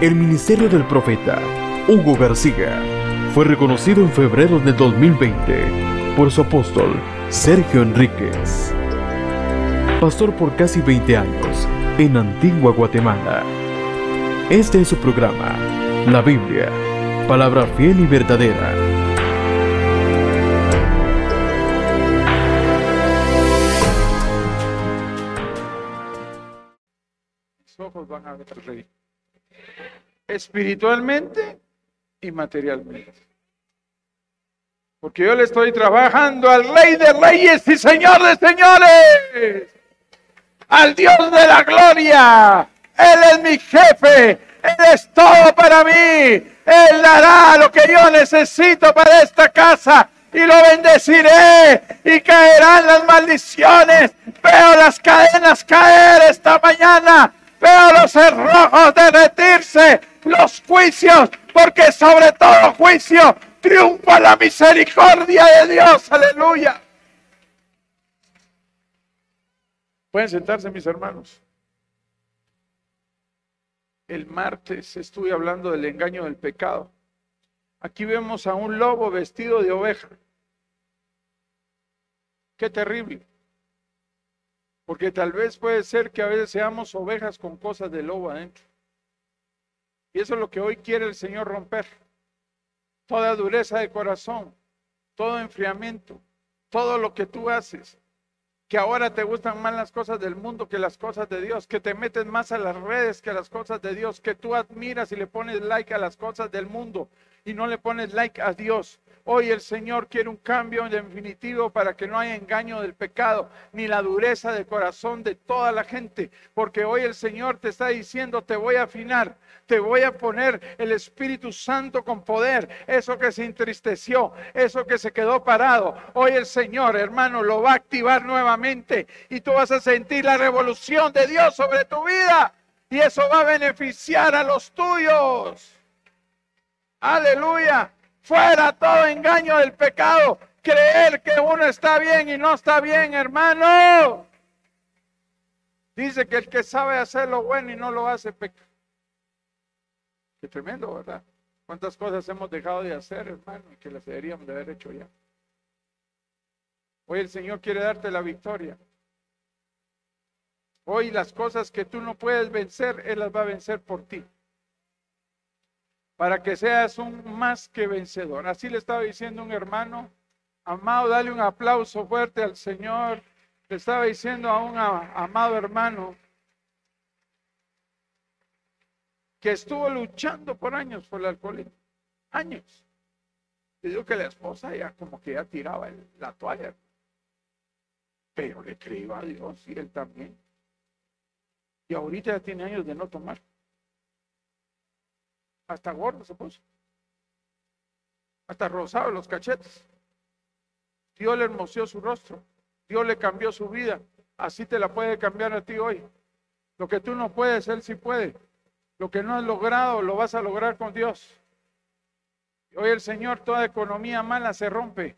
El ministerio del profeta Hugo García fue reconocido en febrero de 2020 por su apóstol Sergio Enríquez, pastor por casi 20 años en Antigua Guatemala. Este es su programa, la Biblia, palabra fiel y verdadera. Espiritualmente y materialmente. Porque yo le estoy trabajando al Rey de Reyes y Señor de Señores. Al Dios de la gloria. Él es mi jefe. Él es todo para mí. Él dará lo que yo necesito para esta casa. Y lo bendeciré. Y caerán las maldiciones. Veo las cadenas caer esta mañana. Veo los cerrojos derretirse. Los juicios. Porque sobre todo juicio triunfa la misericordia de Dios. Aleluya. Pueden sentarse mis hermanos. El martes estuve hablando del engaño del pecado. Aquí vemos a un lobo vestido de oveja. Qué terrible. Porque tal vez puede ser que a veces seamos ovejas con cosas de lobo adentro. Y eso es lo que hoy quiere el Señor romper toda dureza de corazón, todo enfriamiento, todo lo que tú haces, que ahora te gustan más las cosas del mundo que las cosas de Dios, que te metes más a las redes que a las cosas de Dios, que tú admiras y le pones like a las cosas del mundo y no le pones like a Dios. Hoy el Señor quiere un cambio definitivo para que no haya engaño del pecado, ni la dureza de corazón de toda la gente, porque hoy el Señor te está diciendo, te voy a afinar, te voy a poner el Espíritu Santo con poder, eso que se entristeció, eso que se quedó parado. Hoy el Señor, hermano, lo va a activar nuevamente y tú vas a sentir la revolución de Dios sobre tu vida y eso va a beneficiar a los tuyos. Aleluya. Fuera todo engaño del pecado. Creer que uno está bien y no está bien, hermano. Dice que el que sabe hacer lo bueno y no lo hace peca. Qué tremendo, ¿verdad? ¿Cuántas cosas hemos dejado de hacer, hermano, y que las deberíamos de haber hecho ya? Hoy el Señor quiere darte la victoria. Hoy las cosas que tú no puedes vencer, Él las va a vencer por ti para que seas un más que vencedor. Así le estaba diciendo un hermano, amado, dale un aplauso fuerte al Señor. Le estaba diciendo a un amado hermano que estuvo luchando por años por el alcoholismo. Años. Y digo que la esposa ya como que ya tiraba la toalla. Pero le creyó a Dios y él también. Y ahorita ya tiene años de no tomar. Hasta gordo se puso. Hasta rosado los cachetes. Dios le hermoseó su rostro. Dios le cambió su vida. Así te la puede cambiar a ti hoy. Lo que tú no puedes, Él sí puede. Lo que no has logrado, lo vas a lograr con Dios. Hoy el Señor, toda economía mala se rompe.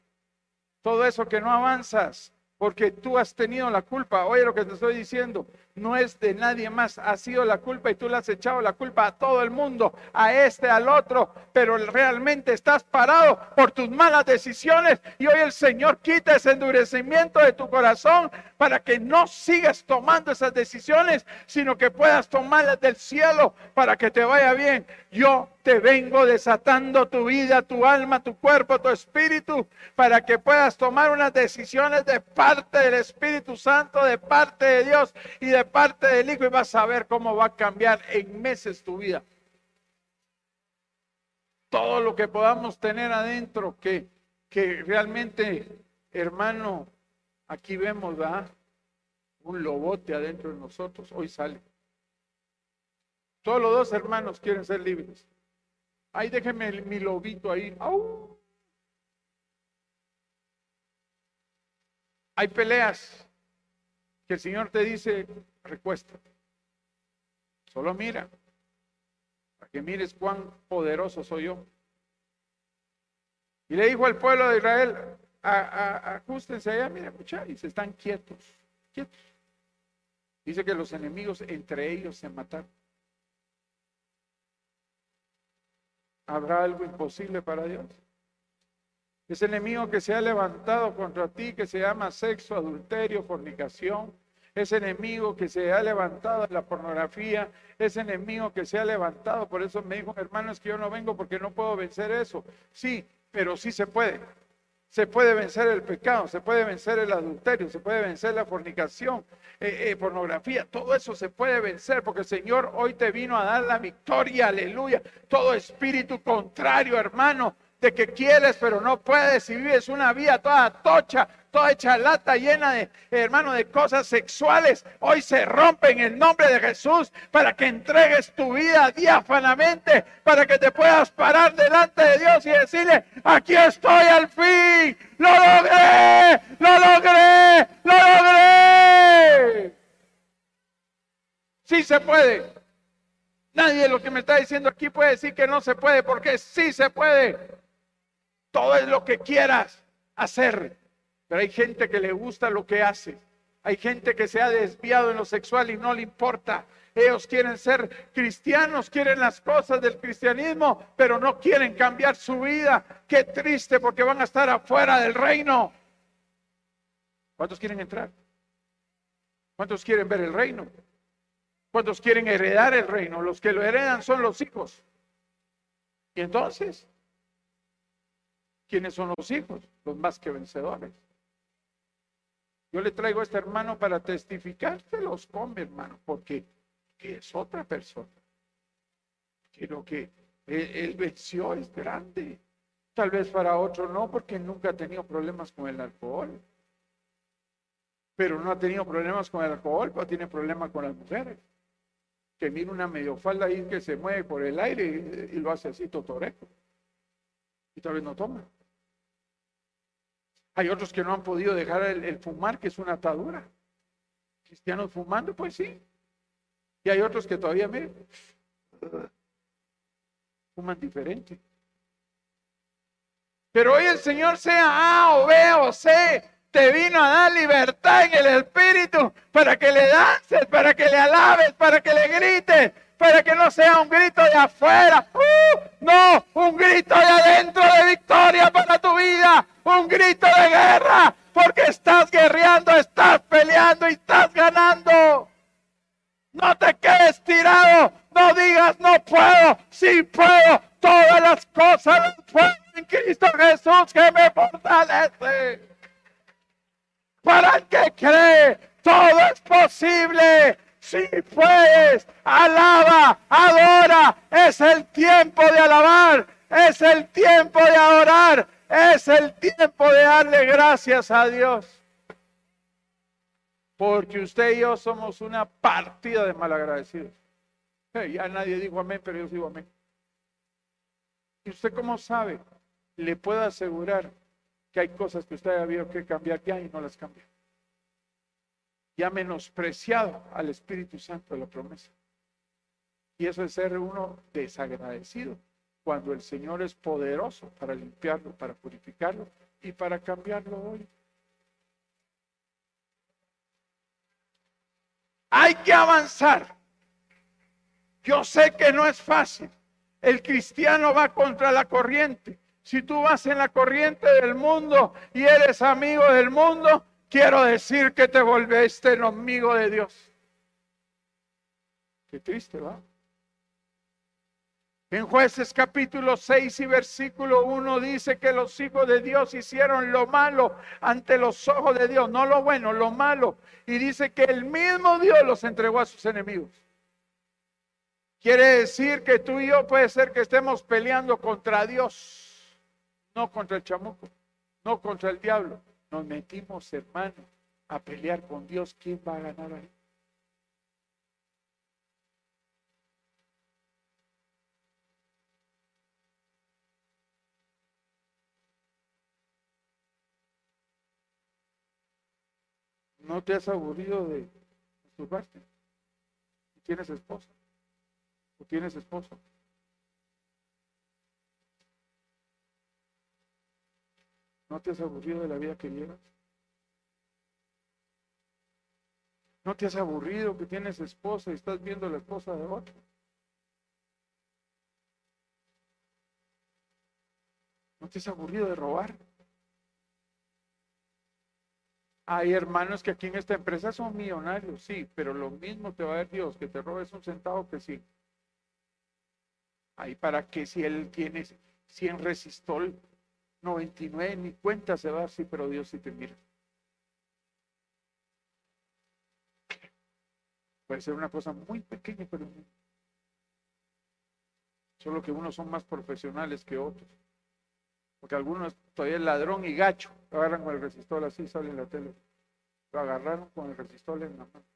Todo eso que no avanzas, porque tú has tenido la culpa. Oye lo que te estoy diciendo no es de nadie más, ha sido la culpa y tú le has echado la culpa a todo el mundo, a este, al otro, pero realmente estás parado por tus malas decisiones. Y hoy el Señor quita ese endurecimiento de tu corazón para que no sigas tomando esas decisiones, sino que puedas tomarlas del cielo para que te vaya bien. Yo te vengo desatando tu vida, tu alma, tu cuerpo, tu espíritu, para que puedas tomar unas decisiones de parte del Espíritu Santo, de parte de Dios y de parte del Hijo y vas a ver cómo va a cambiar en meses tu vida. Todo lo que podamos tener adentro, que, que realmente, hermano, aquí vemos, ¿verdad? Un lobote adentro de nosotros, hoy sale. Todos los dos hermanos quieren ser libres. Ahí déjeme mi lobito ahí. Hay peleas que el Señor te dice, recuéstate. Solo mira, para que mires cuán poderoso soy yo. Y le dijo al pueblo de Israel, ajustense allá, mira, escucha, y se están quietos, quietos. Dice que los enemigos entre ellos se mataron. ¿Habrá algo imposible para Dios? Ese enemigo que se ha levantado contra ti, que se llama sexo, adulterio, fornicación, ese enemigo que se ha levantado la pornografía, ese enemigo que se ha levantado, por eso me dijo, hermano, es que yo no vengo porque no puedo vencer eso. Sí, pero sí se puede. Se puede vencer el pecado, se puede vencer el adulterio, se puede vencer la fornicación, eh, eh, pornografía, todo eso se puede vencer porque el Señor hoy te vino a dar la victoria, aleluya. Todo espíritu contrario, hermano, de que quieres pero no puedes y vives una vida toda tocha, toda hecha lata, llena de, hermano, de cosas sexuales, hoy se rompe en el nombre de Jesús para que entregues tu vida diáfanamente, para que te puedas parar delante de Dios y decirle, aquí estoy al fin, lo logré, lo logré, lo logré. Sí se puede. Nadie lo que me está diciendo aquí puede decir que no se puede, porque sí se puede. Todo es lo que quieras hacer. Pero hay gente que le gusta lo que hace. Hay gente que se ha desviado en lo sexual y no le importa. Ellos quieren ser cristianos, quieren las cosas del cristianismo, pero no quieren cambiar su vida. Qué triste porque van a estar afuera del reino. ¿Cuántos quieren entrar? ¿Cuántos quieren ver el reino? ¿Cuántos quieren heredar el reino? Los que lo heredan son los hijos. Y entonces, ¿quiénes son los hijos? Los más que vencedores. Yo le traigo a este hermano para testificar, se los come, hermano, porque es otra persona. Lo que él, venció es grande. Tal vez para otro no, porque nunca ha tenido problemas con el alcohol. Pero no ha tenido problemas con el alcohol, pero tiene problemas con las mujeres. Que mira una medio falda ahí que se mueve por el aire y, lo hace así, totoreco. Y tal vez no toma. Hay otros que no han podido dejar el, fumar, que es una atadura. Cristianos fumando, pues sí. Y hay otros que todavía me fuman diferente. Pero hoy el Señor sea A o B o C, te vino a dar libertad en el Espíritu para que le dances, para que le alabes, para que le grites, para que no sea un grito de afuera, ¡Uh! no, un grito de adentro de victoria para tu vida, un grito de guerra, porque estás guerreando, estás peleando y estás ganando. No te quedes tirado, no digas no puedo, sí puedo, todas las cosas puedo en Cristo Jesús que me fortalece. Para el que cree, todo es posible. Si puedes, alaba, adora. Es el tiempo de alabar, es el tiempo de adorar, es el tiempo de darle gracias a Dios. Porque usted y yo somos una partida de malagradecidos. Ya nadie dijo amén, pero yo digo amén. ¿Y usted cómo sabe? Le puedo asegurar que hay cosas que usted ha habido que cambiar ya y no las cambia y ha menospreciado al Espíritu Santo de la promesa. Y eso es ser uno desagradecido cuando el Señor es poderoso para limpiarlo, para purificarlo y para cambiarlo hoy. Hay que avanzar. Yo sé que no es fácil. El cristiano va contra la corriente. Si tú vas en la corriente del mundo y eres amigo del mundo, quiero decir que te volviste enemigo de Dios. Qué triste, ¿va? En jueces capítulo 6 y versículo 1 dice que los hijos de Dios hicieron lo malo ante los ojos de Dios, no lo bueno, lo malo. Y dice que el mismo Dios los entregó a sus enemigos. Quiere decir que tú y yo puede ser que estemos peleando contra Dios, no contra el chamuco, no contra el diablo nos metimos, hermano, a pelear con Dios, ¿quién va a ganar ahí? ¿No te has aburrido de masturbarte? ¿Tienes esposa? ¿O tienes esposo? ¿No te has aburrido de la vida que llevas? ¿No te has aburrido que tienes esposa y estás viendo la esposa de otro? ¿No te has aburrido de robar? Hay hermanos que aquí en esta empresa son millonarios, sí, pero lo mismo te va a dar Dios que te robes un centavo que sí. Ahí para que si él tiene 100 resistol, 99 ni cuenta se va a dar, sí, pero Dios sí te mira. Puede ser una cosa muy pequeña, pero solo que unos son más profesionales que otros. Porque algunos todavía el ladrón y gacho agarran con el resistor así, sale en la tele. Lo agarraron con el resistor en la mano.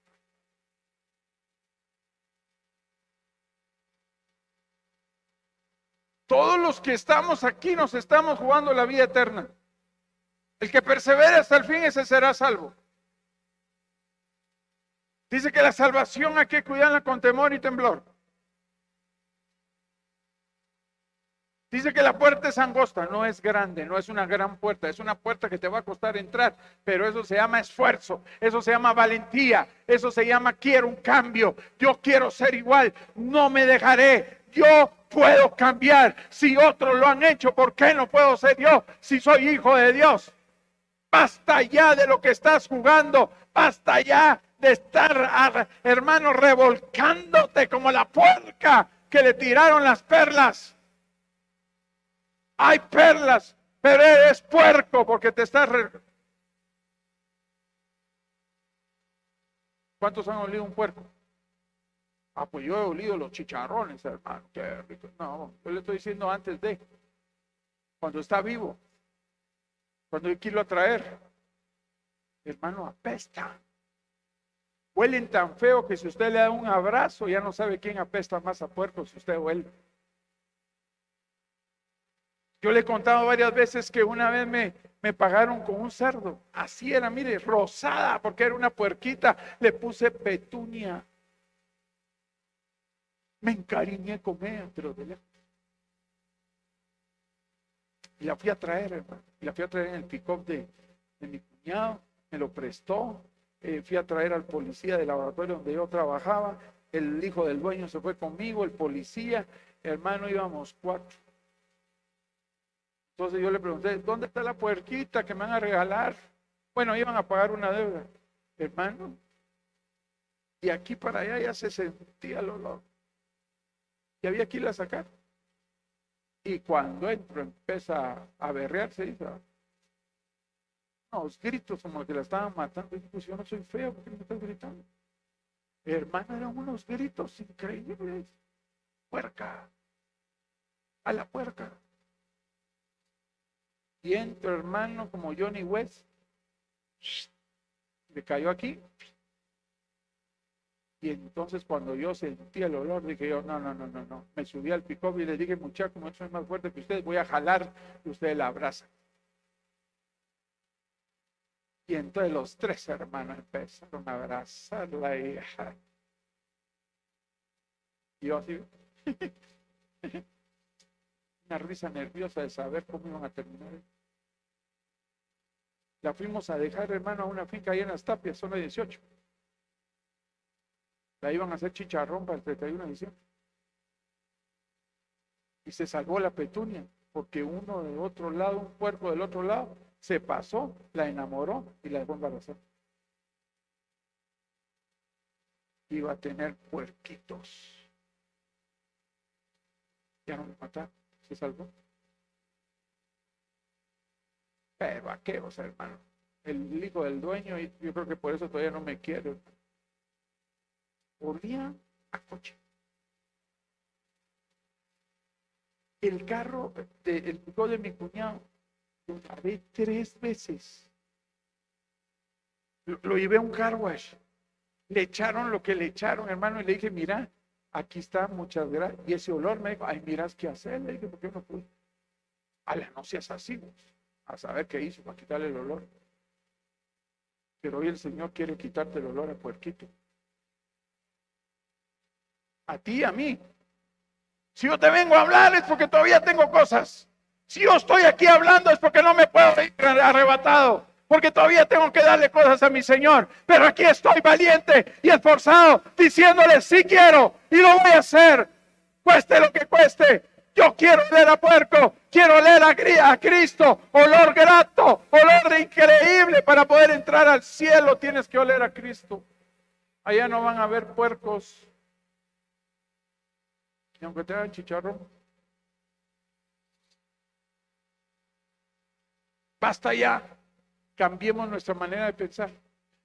Todos los que estamos aquí nos estamos jugando la vida eterna. El que persevere hasta el fin, ese será salvo. Dice que la salvación hay que cuidarla con temor y temblor. Dice que la puerta es angosta, no es grande, no es una gran puerta, es una puerta que te va a costar entrar, pero eso se llama esfuerzo, eso se llama valentía, eso se llama quiero un cambio, yo quiero ser igual, no me dejaré, yo puedo cambiar. Si otros lo han hecho, ¿por qué no puedo ser yo si soy hijo de Dios? Basta ya de lo que estás jugando, basta ya de estar, hermano, revolcándote como la puerca que le tiraron las perlas. Hay perlas, pero eres puerco porque te estás... ¿Cuántos han olido un puerco? Ah, pues yo he olido los chicharrones, hermano. Qué rico. No, yo le estoy diciendo antes de, cuando está vivo, cuando irlo a traer, hermano, apesta. Huelen tan feo que si usted le da un abrazo, ya no sabe quién apesta más a puerco si usted huele. Yo le he contado varias veces que una vez me, me pagaron con un cerdo. Así era, mire, rosada, porque era una puerquita. Le puse petunia. Me encariñé con ella, pero de lejos. Y la fui a traer, hermano. Y la fui a traer en el pick-up de, mi cuñado. Me lo prestó. Eh, fui a traer al policía del laboratorio donde yo trabajaba, el hijo del dueño se fue conmigo, el policía, hermano, íbamos cuatro. Entonces yo le pregunté, ¿dónde está la puerquita que me van a regalar? Bueno, iban a pagar una deuda, hermano. Y aquí para allá ya se sentía el olor. Había que irla a sacar. Y cuando entro empieza a berrearse, dice, los gritos como que la estaban matando. Y pues yo no soy feo, ¿por qué me estás gritando? Hermano, eran unos gritos increíbles. Puerca. A la puerca. Y entro, hermano, como Johnny West. Le cayó aquí. Y entonces cuando yo sentí el olor, dije yo, no, no, no, no, no. Me subí al pick y le dije, muchacho, como soy más fuerte que ustedes, voy a jalar y ustedes la abrazan. Y entonces los tres hermanos empezaron a abrazarla y yo así, una risa nerviosa de saber cómo iban a terminar. La fuimos a dejar, hermano, a una finca ahí en las tapias, zona 18. La iban a hacer chicharrón para el 31 de diciembre. Y se salvó la petunia, porque uno de otro lado, un puerco del otro lado, se pasó, la enamoró y la dejó embarazada. Iba a tener puerquitos. Ya no me mataron, se salvó. Pero a qué, o sea, hermano. El hijo del dueño, y yo creo que por eso todavía no me quiere. Olía a coche. El carro, de, el de mi cuñado, lo lavé tres veces. Lo, llevé a un car. Le echaron lo que le echaron, hermano, y le dije, mira, aquí está, muchas gracias. Y ese olor me dijo, ay, miras qué hacer. Le dije, ¿por qué no pude? A no seas así, a saber qué hizo para quitarle el olor. Pero hoy el Señor quiere quitarte el olor a puerquito. A ti, a mí. Si yo te vengo a hablar es porque todavía tengo cosas. Si yo estoy aquí hablando es porque no me puedo ir arrebatado, porque todavía tengo que darle cosas a mi Señor. Pero aquí estoy valiente y esforzado, diciéndole, sí quiero y lo voy a hacer, cueste lo que cueste. Yo quiero oler a puerco, quiero oler a, a Cristo, olor grato, olor increíble para poder entrar al cielo. Tienes que oler a Cristo. Allá no van a haber puercos. Y aunque chicharrón. Basta ya. Cambiemos nuestra manera de pensar.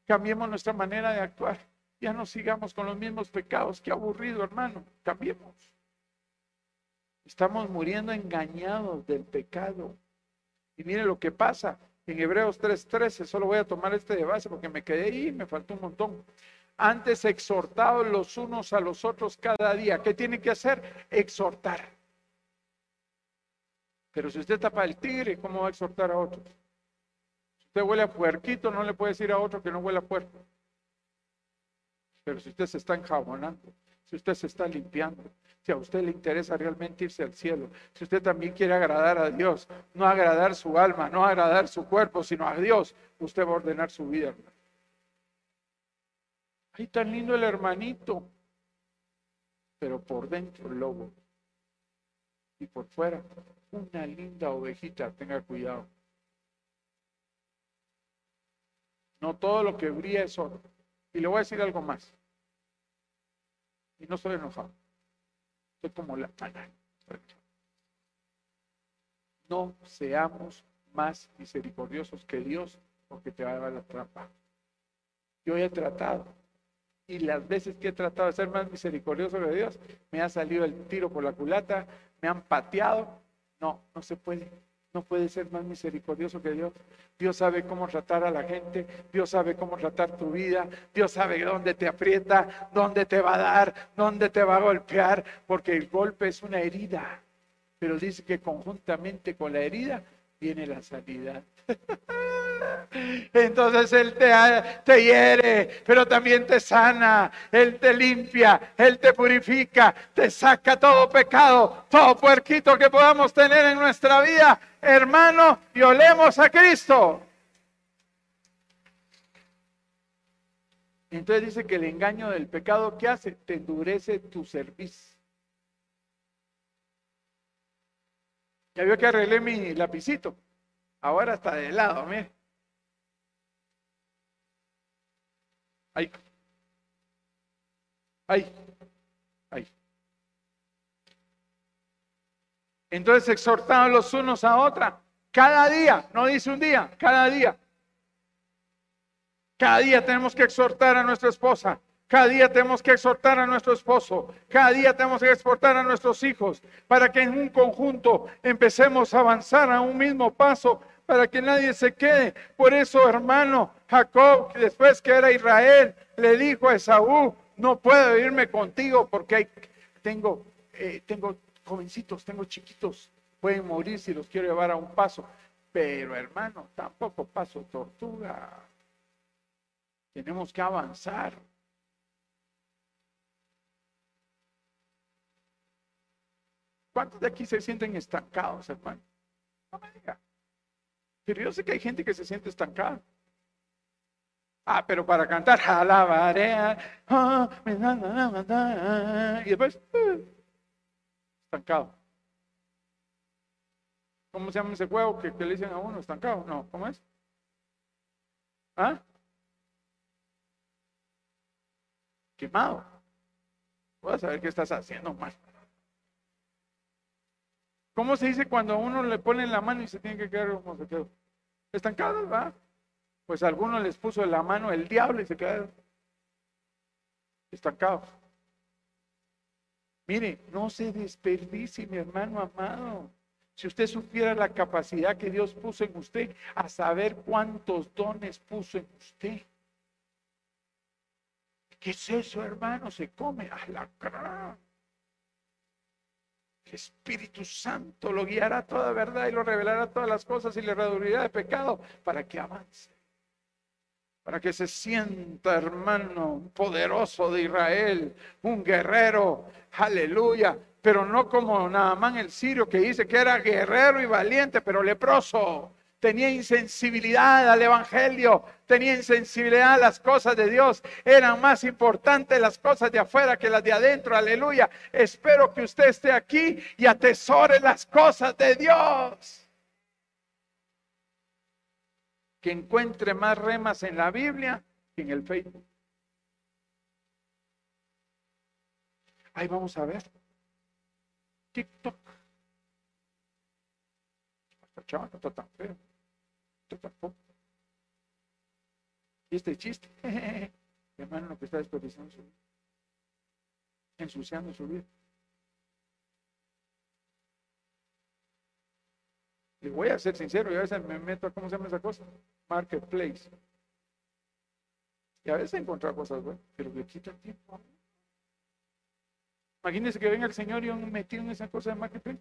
Cambiemos nuestra manera de actuar. Ya no sigamos con los mismos pecados. Qué aburrido, hermano. Cambiemos. Estamos muriendo engañados del pecado. Y mire lo que pasa en Hebreos 3:13. Solo voy a tomar este de base porque me quedé ahí y me faltó un montón. Antes exhortados los unos a los otros cada día. ¿Qué tiene que hacer? Exhortar. Pero si usted tapa el tigre, ¿cómo va a exhortar a otros? Si usted huele a puerquito, no le puede decir a otro que no huele a puerco. Pero si usted se está enjabonando, si usted se está limpiando, si a usted le interesa realmente irse al cielo, si usted también quiere agradar a Dios, no agradar su alma, no agradar su cuerpo, sino a Dios, usted va a ordenar su vida, hermano. Ay, tan lindo el hermanito, pero por dentro el lobo y por fuera una linda ovejita, tenga cuidado. No todo lo que brilla es oro. Y le voy a decir algo más. Y no estoy enojado. Estoy como la No seamos más misericordiosos que Dios porque te va a dar la trampa. Yo he tratado. Y las veces que he tratado de ser más misericordioso que Dios, me ha salido el tiro por la culata, me han pateado. No, no se puede. No puede ser más misericordioso que Dios. Dios sabe cómo tratar a la gente, Dios sabe cómo tratar tu vida, Dios sabe dónde te aprieta, dónde te va a dar, dónde te va a golpear, porque el golpe es una herida. Pero dice que conjuntamente con la herida viene la sanidad. Entonces Él te, te, hiere, pero también te sana, Él te limpia, Él te purifica, te saca todo pecado, todo puerquito que podamos tener en nuestra vida, hermano, y olemos a Cristo. Entonces dice que el engaño del pecado, ¿qué hace? Te endurece tu servicio. Ya vio que arreglé mi lapicito. Ahora está de lado, mire. Ahí. Ahí. Entonces exhortaban los unos a otra. Cada día, no dice un día, cada día. Cada día tenemos que exhortar a nuestra esposa. Cada día tenemos que exhortar a nuestro esposo. Cada día tenemos que exhortar a nuestros hijos para que en un conjunto empecemos a avanzar a un mismo paso para que nadie se quede. Por eso, hermano, Jacob, después que era Israel, le dijo a Esaú, no puedo irme contigo porque tengo, eh, tengo jovencitos, tengo chiquitos, pueden morir si los quiero llevar a un paso. Pero hermano, tampoco paso tortuga. Tenemos que avanzar. ¿Cuántos de aquí se sienten estancados, hermano? No me diga. Pero yo sé que hay gente que se siente estancada. Ah, pero para cantar, alabaré, ah, y después, eh, estancado. ¿Cómo se llama ese juego que, le dicen a uno estancado? No, ¿cómo es? ¿Ah? Quemado. Voy a saber qué estás haciendo más. ¿Cómo se dice cuando a uno le ponen la mano y se tiene que quedar como se quedó? Estancados, ¿va? Pues a algunos les puso la mano el diablo y se quedaron estancados. Mire, no se desperdicie, mi hermano amado. Si usted supiera la capacidad que Dios puso en usted, a saber cuántos dones puso en usted. ¿Qué es eso, hermano? Se come a la cara. Espíritu Santo lo guiará a toda verdad y lo revelará todas las cosas y le redurrirá de pecado para que avance. Para que se sienta, hermano, un poderoso de Israel, un guerrero, aleluya, pero no como Naamán el sirio que dice que era guerrero y valiente, pero leproso. tenía insensibilidad al Evangelio, tenía insensibilidad a las cosas de Dios. Eran más importantes las cosas de afuera que las de adentro. Aleluya. Espero que usted esté aquí y atesore las cosas de Dios. Que encuentre más remas en la Biblia que en el Facebook. Ahí vamos a ver. TikTok. Tan feo. Y este chiste, hermano, lo que está desperdiciando su vida, ensuciando su vida. Le voy a ser sincero, y a veces me meto a, ¿cómo se llama esa cosa? Marketplace. Y a veces he encontrado cosas buenas, pero le quita tiempo. Imagínense que venga el Señor y yo metido en esa cosa de marketplace.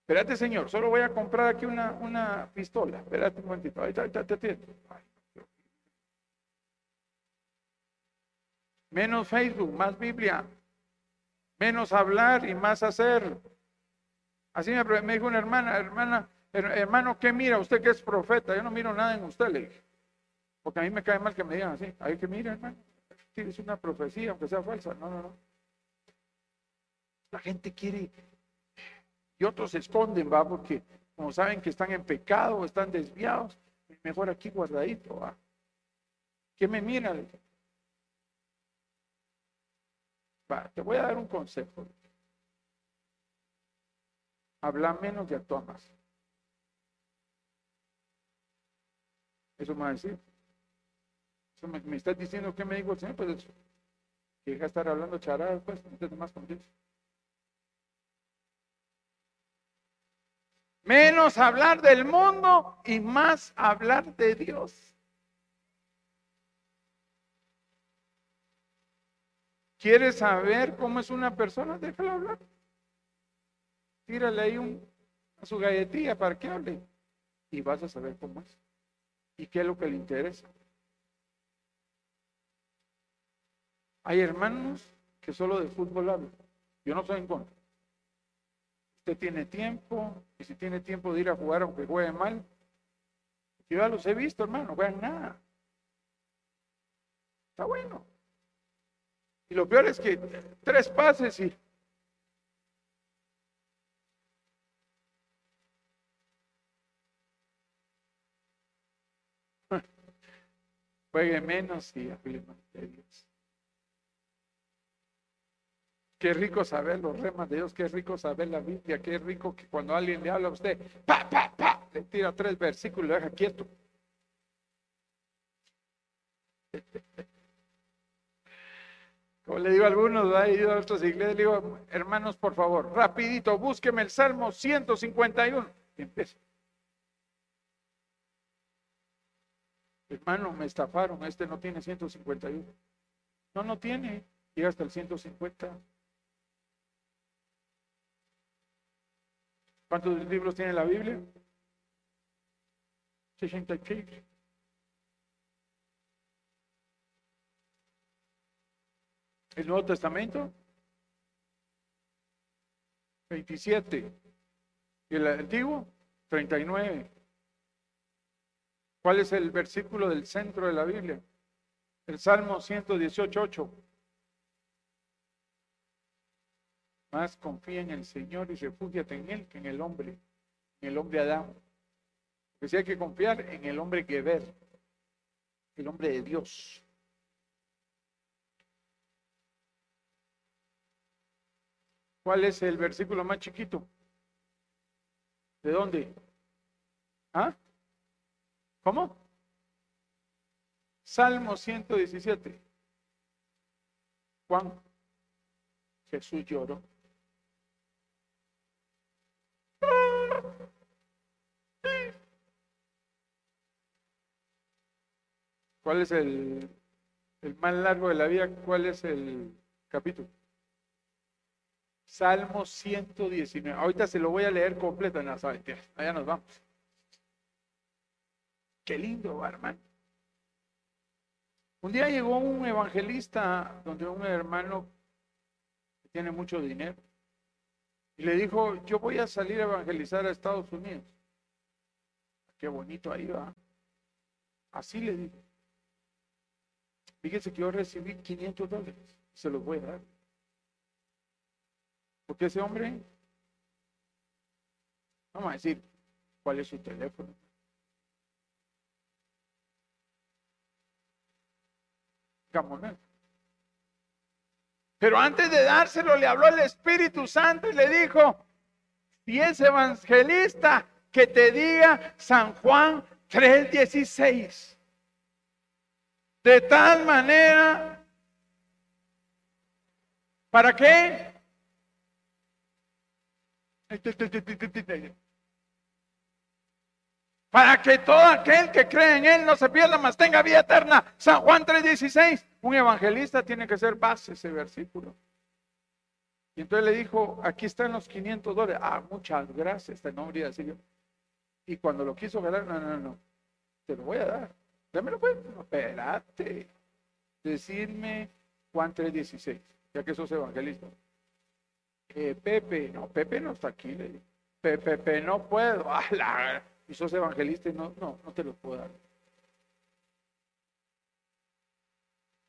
Espérate, señor, solo voy a comprar aquí una, una pistola. Espérate un momentito. Ahí está, ahí está, Menos Facebook, más Biblia. Menos hablar y más hacer. Así me, me dijo una hermana, hermana, hermano, ¿qué mira? Usted que es profeta. Yo no miro nada en usted, le dije. Porque a mí me cae mal que me digan así. Hay que mira, hermano. Es una profecía, aunque sea falsa. No, no, no. La gente quiere y otros se esconden, va, porque como saben que están en pecado, están desviados, mejor aquí guardadito, va. ¿Qué me mira? Te voy a dar un consejo. Habla menos y actúa más. Eso me va a decir. Eso me, estás diciendo que me dijo el Señor, pues eso. Que deja estar hablando charadas, pues, no más con Dios. Menos hablar del mundo y más hablar de Dios. ¿Quieres saber cómo es una persona? Déjalo hablar. Tírale ahí un, a su galletilla para que hable. Y vas a saber cómo es. Y qué es lo que le interesa. Hay hermanos que solo de fútbol hablan. Yo no soy en contra. Usted tiene tiempo, y si tiene tiempo de ir a jugar aunque juegue mal, yo ya los he visto, hermano, no juegan nada. Está bueno. Y lo peor es que tres pases y juegue menos y hable más de Dios. Qué rico saber los remas de Dios, qué rico saber la Biblia, qué rico que cuando alguien le habla a usted, pa, pa, pa, le tira tres versículos y lo deja quieto. Como le digo a algunos, he ido a otras iglesias, le digo, hermanos, por favor, rapidito, búsqueme el Salmo 151. Y empieza. Hermano, me estafaron, este no tiene 151. No, no tiene, llega hasta el 150. ¿Cuántos libros tiene la Biblia? 66. ¿El Nuevo Testamento? 27. ¿Y el Antiguo? 39. ¿Cuál es el versículo del centro de la Biblia? El Salmo 118, 8. Más confía en el Señor y refúgiate en Él que en el hombre, en el hombre Adán. Porque si hay que confiar en el hombre ver, el hombre de Dios. ¿Cuál es el versículo más chiquito? ¿De dónde? ¿Ah? ¿Cómo? Salmo 117. Juan, Jesús lloró. ¿Cuál es el, más largo de la vida? ¿Cuál es el capítulo? Salmo 119. Ahorita se lo voy a leer completo en la Allá nos vamos. Qué lindo, hermano. Un día llegó un evangelista donde un hermano que tiene mucho dinero y le dijo, yo voy a salir a evangelizar a Estados Unidos. Qué bonito ahí va. Así le digo. Fíjense que yo recibí 500 dólares. Se los voy a dar. Porque ese hombre, vamos a decir, ¿cuál es su teléfono? Pero antes de dárselo, le habló el Espíritu Santo y le dijo, y ese evangelista que te diga San Juan 3:16. De tal manera, ¿para qué? Para que todo aquel que cree en Él no se pierda, mas tenga vida eterna. San Juan 3:16. Un evangelista tiene que ser base ese versículo. Y entonces le dijo, aquí están los 500 dólares. Ah, muchas gracias, este nombre así. Y cuando lo quiso ganar, no, no, no, te lo voy a dar. Dámelo pues. No, espérate. Decirme Juan 3:16, ya que sos evangelista. Eh, Pepe, no, Pepe no está aquí, le digo. Pepe, no puedo. Ah, y sos evangelista y no, no, no te lo puedo dar.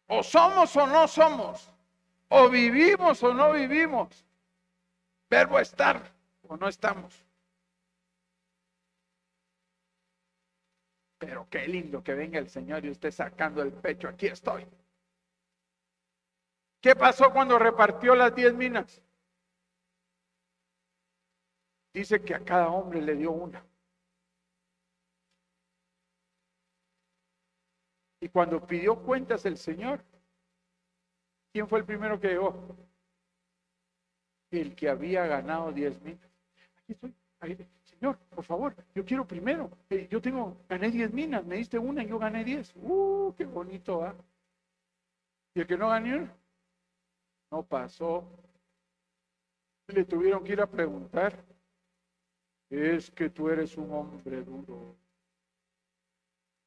O somos o no somos. O vivimos o no vivimos. Verbo estar o no estamos. Pero qué lindo que venga el Señor y usted sacando el pecho. Aquí estoy. ¿Qué pasó cuando repartió las diez minas? Dice que a cada hombre le dio una. Y cuando pidió cuentas el Señor, ¿quién fue el primero que llegó? El que había ganado diez minas. Aquí estoy. Señor, por favor, yo quiero primero. Eh, yo tengo, gané diez minas, me diste una y yo gané diez. Uh, qué bonito, ¿ah? Y el que no ganó, no pasó. Le tuvieron que ir a preguntar. Es que tú eres un hombre duro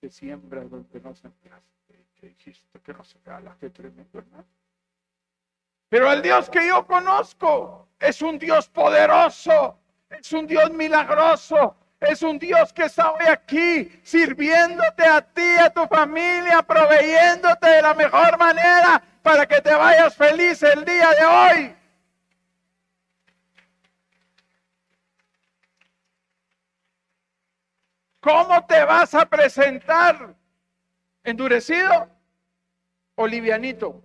que siembra donde no sembraste. Que dijiste que no se gala, qué tremendo hermano. Pero el Dios que yo conozco es un Dios poderoso, es un Dios milagroso, es un Dios que está hoy aquí sirviéndote a ti, a tu familia, proveyéndote de la mejor manera para que te vayas feliz el día de hoy. ¿Cómo te vas a presentar? ¿Endurecido o livianito?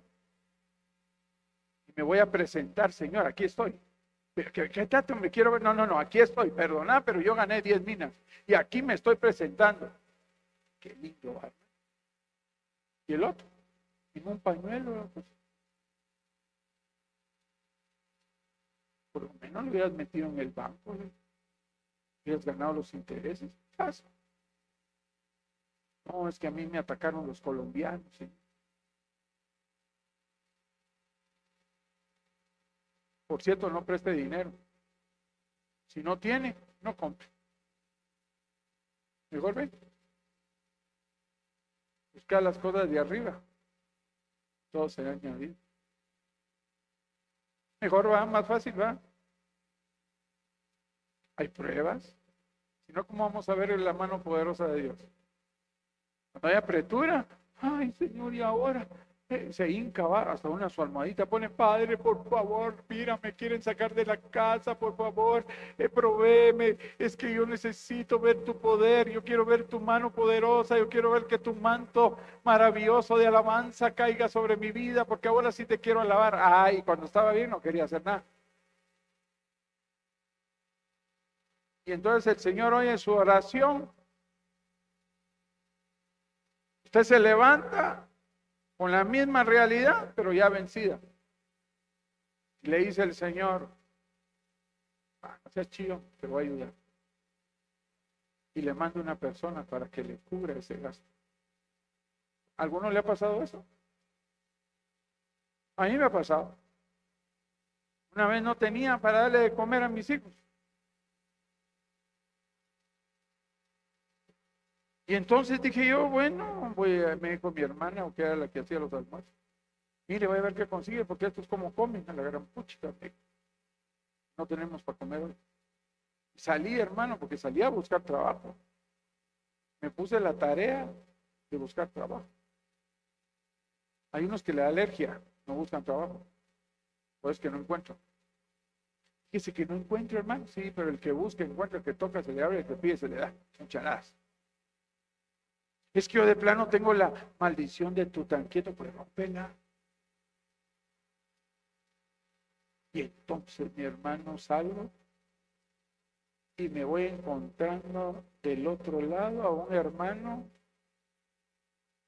Me voy a presentar, Señor, aquí estoy. ¿Qué, qué tanto me quiero ver? No, no, no, aquí estoy, perdona, pero yo gané 10 minas y aquí me estoy presentando. Qué lindo, ¿Y el otro? En un pañuelo, pues. Por lo menos lo hubieras metido en el banco, ¿no? hubieras ganado los intereses. No, es que a mí me atacaron los colombianos. Por cierto, no preste dinero. Si no tiene, no compre. Mejor ven. Busca las cosas de arriba. Todo será añadido. Mejor va, más fácil va. Hay pruebas. Si no, ¿cómo vamos a ver la mano poderosa de Dios? Cuando hay apretura, ay Señor, y ahora eh, se hinca, va hasta una su almohadita, pone, Padre, por favor, mira, me quieren sacar de la casa, por favor, eh, es que yo necesito ver tu poder, yo quiero ver tu mano poderosa, yo quiero ver que tu manto maravilloso de alabanza caiga sobre mi vida, porque ahora sí te quiero alabar. Ay, cuando estaba bien no quería hacer nada. Y entonces el Señor oye su oración. Usted se levanta con la misma realidad, pero ya vencida. Le dice el Señor, ah, no seas chido, te voy a ayudar. Y le manda una persona para que le cubra ese gasto. ¿A ¿Alguno le ha pasado eso? A mí me ha pasado. Una vez no tenía para darle de comer a mis hijos. Y entonces dije yo, bueno, voy a, me dijo mi hermana, que era la que hacía los almuerzos. Mire, voy a ver qué consigue, porque esto es como comen a la gran pucha. No tenemos para comer hoy. Salí, hermano, porque salí a buscar trabajo. me puse la tarea de buscar trabajo. Hay unos que le da alergia, no buscan trabajo. Pues que no encuentran. Dice que no encuentra, hermano. Sí, pero el que busca, encuentra, el que toca, se le abre, el que pide, se le da. Son Es que yo de plano tengo la maldición de tu tan quieto, pues rompela. Y entonces mi hermano salgo y me voy encontrando del otro lado a un hermano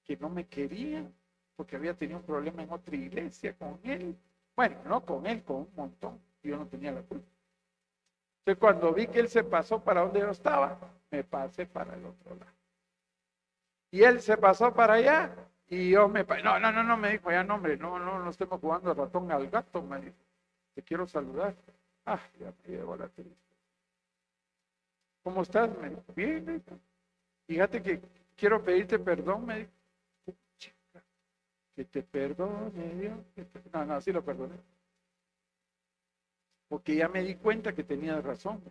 que no me quería porque había tenido un problema en otra iglesia con él. Bueno, no con él, con un montón. Yo no tenía la culpa. Entonces cuando vi que él se pasó para donde yo estaba, me pasé para el otro lado. Y él se pasó para allá y yo me... No, no, no, no, me dijo, ya no, hombre, no, no, no estemos jugando ratón al gato, me dijo. Te quiero saludar. Ah, ya me llevo la tristeza. ¿Cómo estás? Me dijo, bien, Fíjate que quiero pedirte perdón, me dijo. Que te perdone, Dios. No, no, sí lo perdoné. Porque ya me di cuenta que tenía razón.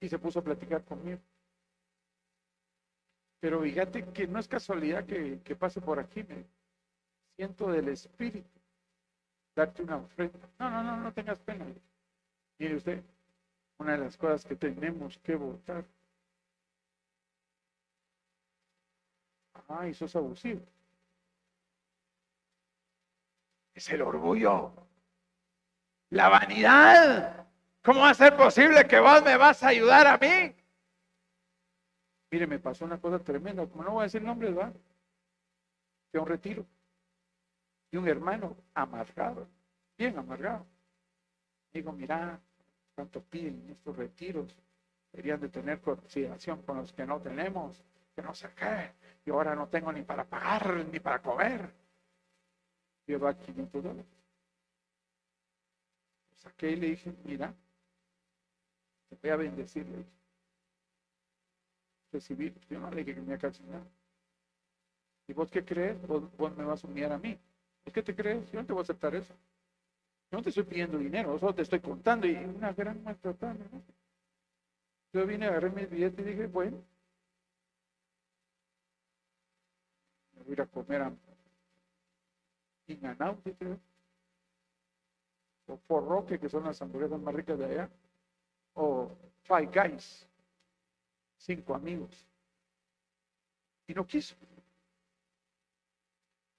Y se puso a platicar conmigo. Pero fíjate que no es casualidad que, pase por aquí. Me siento del Espíritu darte una ofrenda. No, no, no, no tengas pena. Mire usted, una de las cosas que tenemos que votar. Eso es abusivo. Es el orgullo. La vanidad. ¿Cómo va a ser posible que vos me vas a ayudar a mí? Mire, me pasó una cosa tremenda. Como no voy a decir nombres, va. De un retiro. Y un hermano amargado, bien amargado. Digo, mira, cuánto piden estos retiros. Deberían de tener consideración con los que no tenemos, que no sé qué. Y ahora no tengo ni para pagar, ni para comer. Lleva 500 dólares saqué y le dije, mira, te voy a bendecir, le dije. Recibir, yo no le dije que me nada. ¿Y vos qué crees? Vos, me vas a humillar a mí. ¿Por qué te crees? Yo no te voy a aceptar eso. Yo no te estoy pidiendo dinero, solo te estoy contando y una gran maltratada. ¿no? Yo vine, agarré mi billete y dije, bueno, me voy a comer a Inganauti, creo o Forroque, que son las hamburguesas más ricas de allá, o Five Guys, cinco amigos. Y no quiso.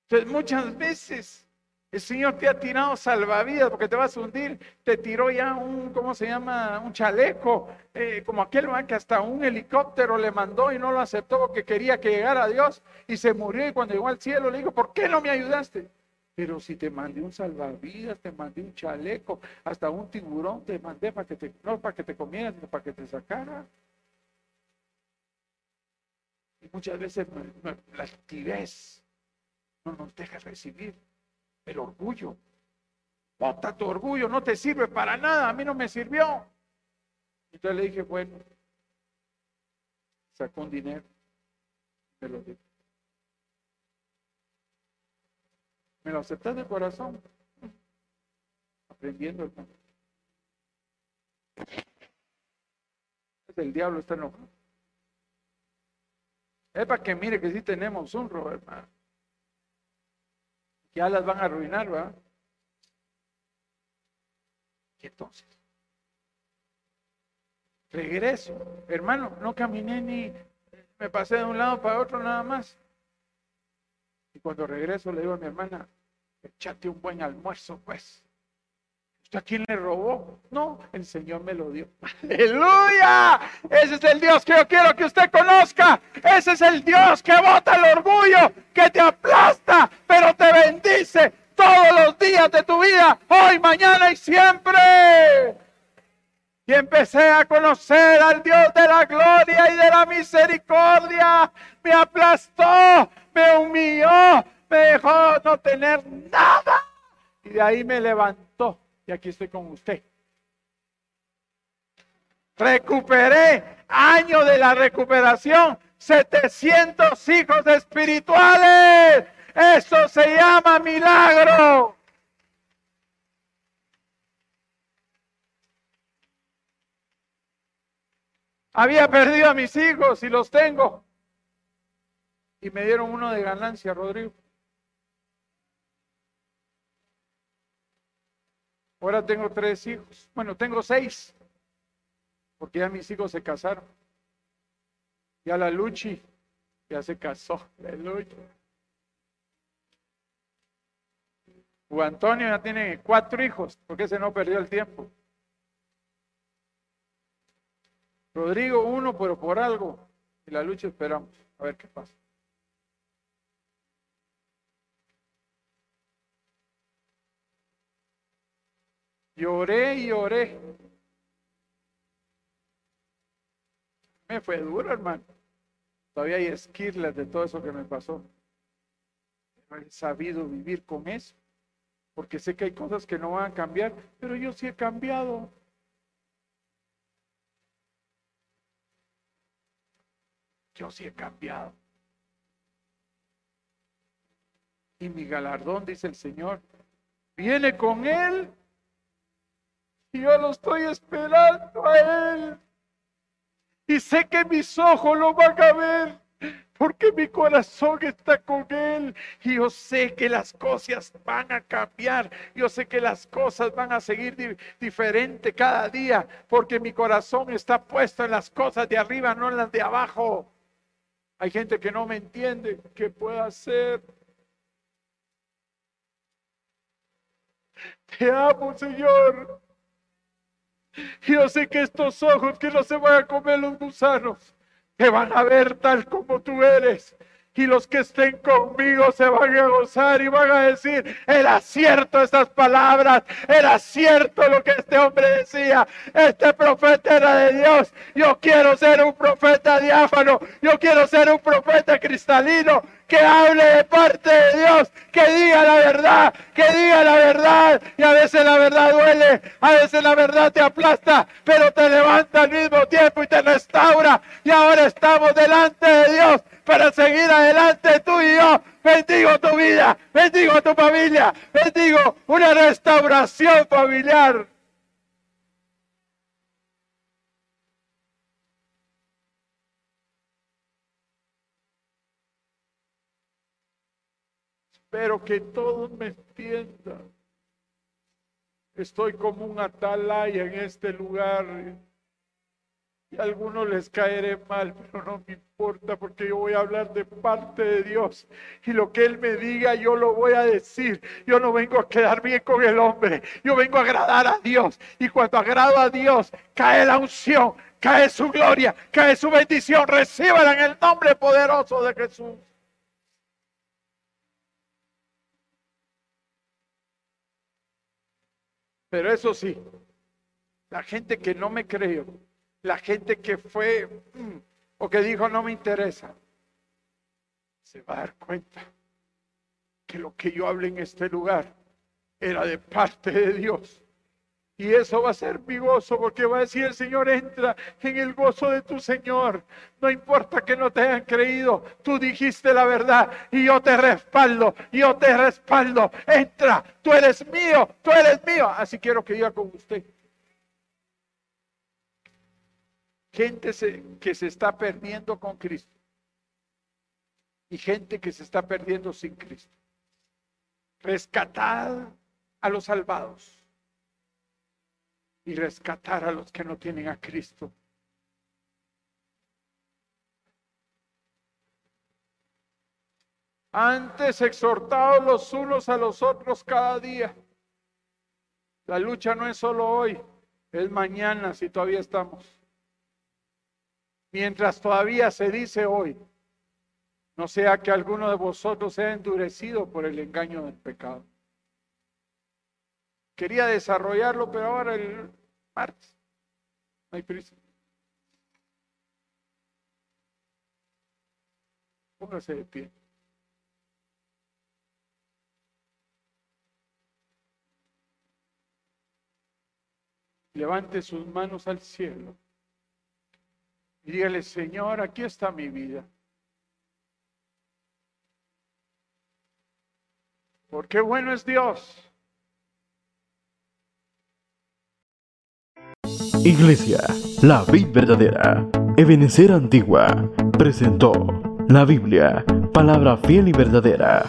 Entonces muchas veces el Señor te ha tirado salvavidas porque te vas a hundir, te tiró ya un, ¿cómo se llama? Un chaleco, eh, como aquel que hasta un helicóptero le mandó y no lo aceptó porque quería que llegara a Dios y se murió y cuando llegó al cielo le dijo, ¿por qué no me ayudaste? Pero si te mandé un salvavidas, te mandé un chaleco, hasta un tiburón te mandé para que te, no para que te comieras, para que te sacara. Y muchas veces la actividad no nos deja recibir el orgullo. Bota tu orgullo, no te sirve para nada, a mí no me sirvió. Entonces le dije, bueno, sacó un dinero, me lo dio. ¿Me lo aceptas de corazón? Aprendiendo, hermano. El diablo está enojado. Es para que mire que sí tenemos un robo, hermano. Ya las van a arruinar, ¿verdad? Y entonces, regreso. Hermano, no caminé ni me pasé de un lado para otro nada más. Y cuando regreso le digo a mi hermana, echate un buen almuerzo, pues. ¿Usted a quién le robó? No, el Señor me lo dio. Aleluya. Ese es el Dios que yo quiero que usted conozca. Ese es el Dios que bota el orgullo, que te aplasta, pero te bendice todos los días de tu vida, hoy, mañana y siempre. Y empecé a conocer al Dios de la gloria y de la misericordia. Me aplastó, me humilló, me dejó no tener nada. Y de ahí me levantó. Y aquí estoy con usted. Recuperé año de la recuperación. 700 hijos espirituales. Eso se llama milagro. Había perdido a mis hijos y los tengo. Y me dieron uno de ganancia, Rodrigo. Ahora tengo tres hijos. Bueno, tengo seis. Porque ya mis hijos se casaron. Ya la Luchi ya se casó. La Luchi. Juan Antonio ya tiene cuatro hijos, porque ese no perdió el tiempo. Rodrigo uno, pero por algo. Y la lucha esperamos. A ver qué pasa. Lloré y lloré. Me fue duro, hermano. Todavía hay esquirlas de todo eso que me pasó. Pero he sabido vivir con eso. Porque sé que hay cosas que no van a cambiar, pero yo sí he cambiado. Yo sí he cambiado. Y mi galardón, dice el Señor, viene con Él. Yo lo estoy esperando a Él. Y sé que mis ojos lo van a ver porque mi corazón está con Él y yo sé que las cosas van a cambiar, yo sé que las cosas van a seguir diferentes diferente cada día, porque mi corazón está puesto en las cosas de arriba, no en las de abajo. Hay gente que no me entiende, ¿qué puedo hacer? Te amo, Señor. Yo sé que estos ojos que no se van a comer los gusanos, te van a ver tal como tú eres. Y los que estén conmigo se van a gozar y van a decir, era cierto estas palabras, era cierto lo que este hombre decía, este profeta era de Dios, yo quiero ser un profeta diáfano, yo quiero ser un profeta cristalino, que hable de parte de Dios, que diga la verdad, que diga la verdad. Y a veces la verdad duele, a veces la verdad te aplasta, pero te levanta al mismo tiempo y te restaura. Y ahora estamos delante de Dios para seguir adelante tú y yo. Bendigo tu vida, bendigo tu familia, bendigo una restauración familiar. Espero que todos me entiendan. Estoy como un atalaya en este lugar. A algunos les caeré mal, pero no me importa porque yo voy a hablar de parte de Dios. Y lo que Él me diga, yo lo voy a decir. Yo no vengo a quedar bien con el hombre. Yo vengo a agradar a Dios. Y cuando agrado a Dios, cae la unción, cae su gloria, cae su bendición. Recíbala en el nombre poderoso de Jesús. Pero eso sí, la gente que no me creyó, la gente que fue mm, o que dijo no me interesa, se va a dar cuenta que lo que yo hablé en este lugar era de parte de Dios. Y eso va a ser mi gozo, porque va a decir el Señor, entra en el gozo de tu Señor. No importa que no te hayan creído, tú dijiste la verdad y yo te respaldo, yo te respaldo. Entra, tú eres mío, tú eres mío. Así quiero que diga con usted. Gente que se está perdiendo con Cristo y gente que se está perdiendo sin Cristo. Rescatad a los salvados y rescatar a los que no tienen a Cristo. Antes exhortados los unos a los otros cada día. La lucha no es solo hoy, es mañana si todavía estamos. Mientras todavía se dice hoy, no sea que alguno de vosotros sea endurecido por el engaño del pecado. Quería desarrollarlo, pero ahora el martes. Hay prisa. Póngase de pie. Levante sus manos al cielo y dígale, Señor, aquí está mi vida. Porque bueno es Dios Iglesia, la vida verdadera Ebenecer Antigua presentó la Biblia, palabra fiel y verdadera